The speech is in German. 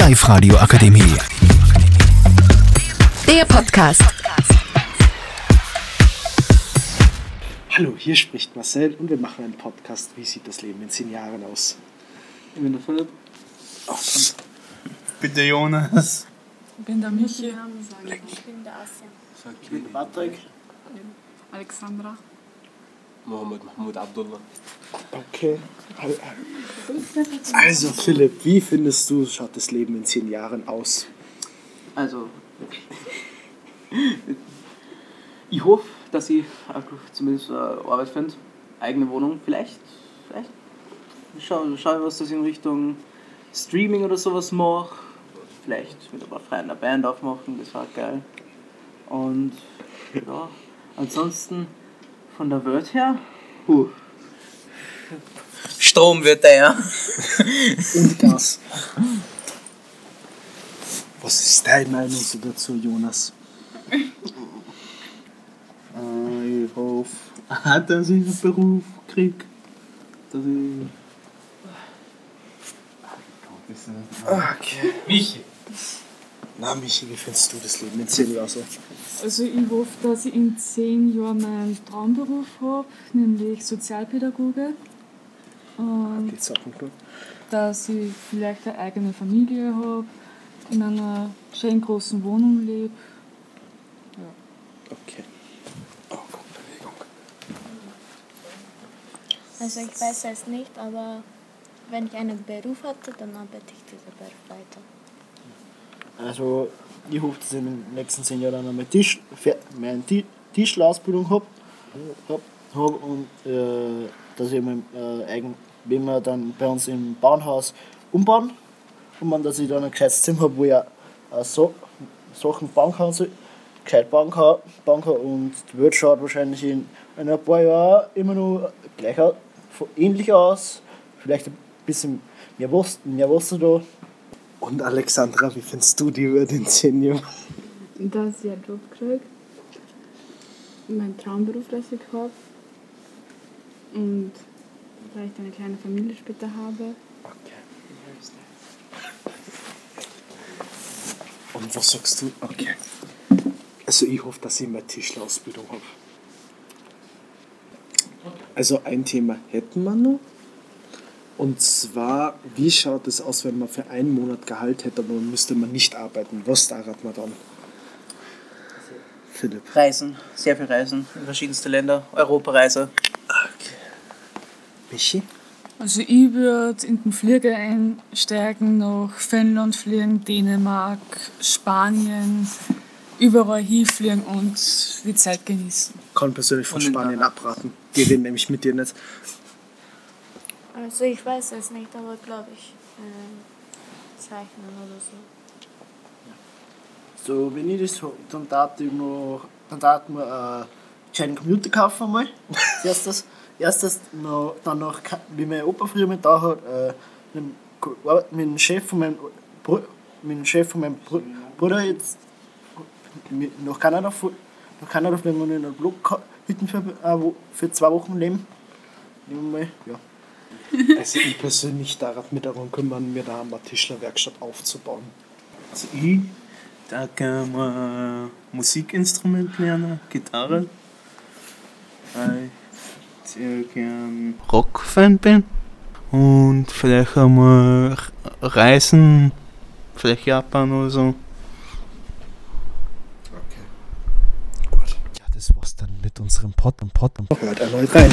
Live-Radio Akademie. Der Podcast. Hallo, hier spricht Marcel und wir machen einen Podcast. Wie sieht das Leben in zehn Jahren aus? Ich bin der Philipp. Bitte Jonas. Ich bin der Michi. Ich bin der Asia. Ich bin der Patrick. Alexandra. Mohammed Mahmoud Abdullah. Okay. Also Philipp, wie findest du, schaut das Leben in zehn Jahren aus? Also, ich hoffe, dass ich auch zumindest äh, Arbeit finde. Eigene Wohnung, vielleicht. Vielleicht. Schau, schau was das in Richtung Streaming oder sowas mache. Vielleicht mit ein paar Freunden eine Band aufmachen, das war geil. Und ja, ansonsten von der Welt her, huh, Strom wird der, ja. Und Gas. Was ist deine Meinung so dazu, Jonas? Äh, ich hoffe, dass ich einen Beruf kriege. Dass ich. Okay. Michi. Na Michi, wie findest du das Leben in zehn Jahren so? Also ich hoffe, dass ich in zehn Jahren meinen Traumberuf habe, nämlich Sozialpädagoge. Und Die Sachen gut. dass ich vielleicht eine eigene Familie habe, in einer schönen großen Wohnung lebe. Okay. Oh Gott, Bewegung. Also ich weiß es nicht, aber wenn ich einen Beruf hatte, dann arbeite ich diesen Beruf weiter. Also, ich hoffe, dass ich in den nächsten zehn Jahren einmal Tisch, fe- meine Ti- Tischlerausbildung habe hab, hab und äh, dass ich mein, äh, eigen, wenn wir dann bei uns im Bauernhaus umbauen und man, dass ich dann ein gescheites Zimmer habe, wo ich auch, auch so, Sachen bauen kann, so, gescheit bauen kann, bauen kann und die Welt schaut wahrscheinlich in, in ein paar Jahren immer noch gleich ähnlich aus, vielleicht ein bisschen mehr Wasser, mehr Wasser da. Und Alexandra, wie findest du die in zehn Jahren? dass ich einen Job kriege, meinen Traumberuf, das ich habe und vielleicht eine kleine Familie später habe. Und was sagst du? Okay. Also ich hoffe, dass ich meine Tischlerausbildung habe. Also ein Thema hätten wir noch. Und zwar, wie schaut es aus, wenn man für einen Monat Gehalt hätte, aber müsste man nicht arbeiten? Was darat man dann? Philipp. Reisen, sehr viel Reisen in verschiedenste Länder, Europareise. Michi? Also ich würde in den Flieger einsteigen, nach Finnland fliegen, Dänemark, Spanien, überall hinfliegen und die Zeit genießen. Kann persönlich von Spanien abraten. Die reden nämlich mit dir nicht. Also ich weiß es nicht, aber glaube ich ähm, zeichnen oder so. So, wenn ich das so, dann darf ich mir, dann darf ich mir einen kleinen Computer kaufen einmal. Als erstes. Erstes, noch, dann noch, wie mein Opa früher mit da hat, äh, mit, mit dem Chef von meinem, Bru- mit dem Chef von meinem Bru- Bruder jetzt mit, nach Kanada, nach Kanada fliegen und in einer Blockhütten für, äh, für zwei Wochen leben. Nehmen wir mal, ja. Also ich persönlich daran mit darum kümmern, mir da eine Tischlerwerkstatt aufzubauen. Also ich, da kann man Musikinstrument lernen, Gitarre. Weil ich sehr gern Rockfan bin. Und vielleicht einmal reisen, vielleicht Japan oder so. Gut. Ja, das war's dann mit unserem Pod und Pod und Hört erneut rein.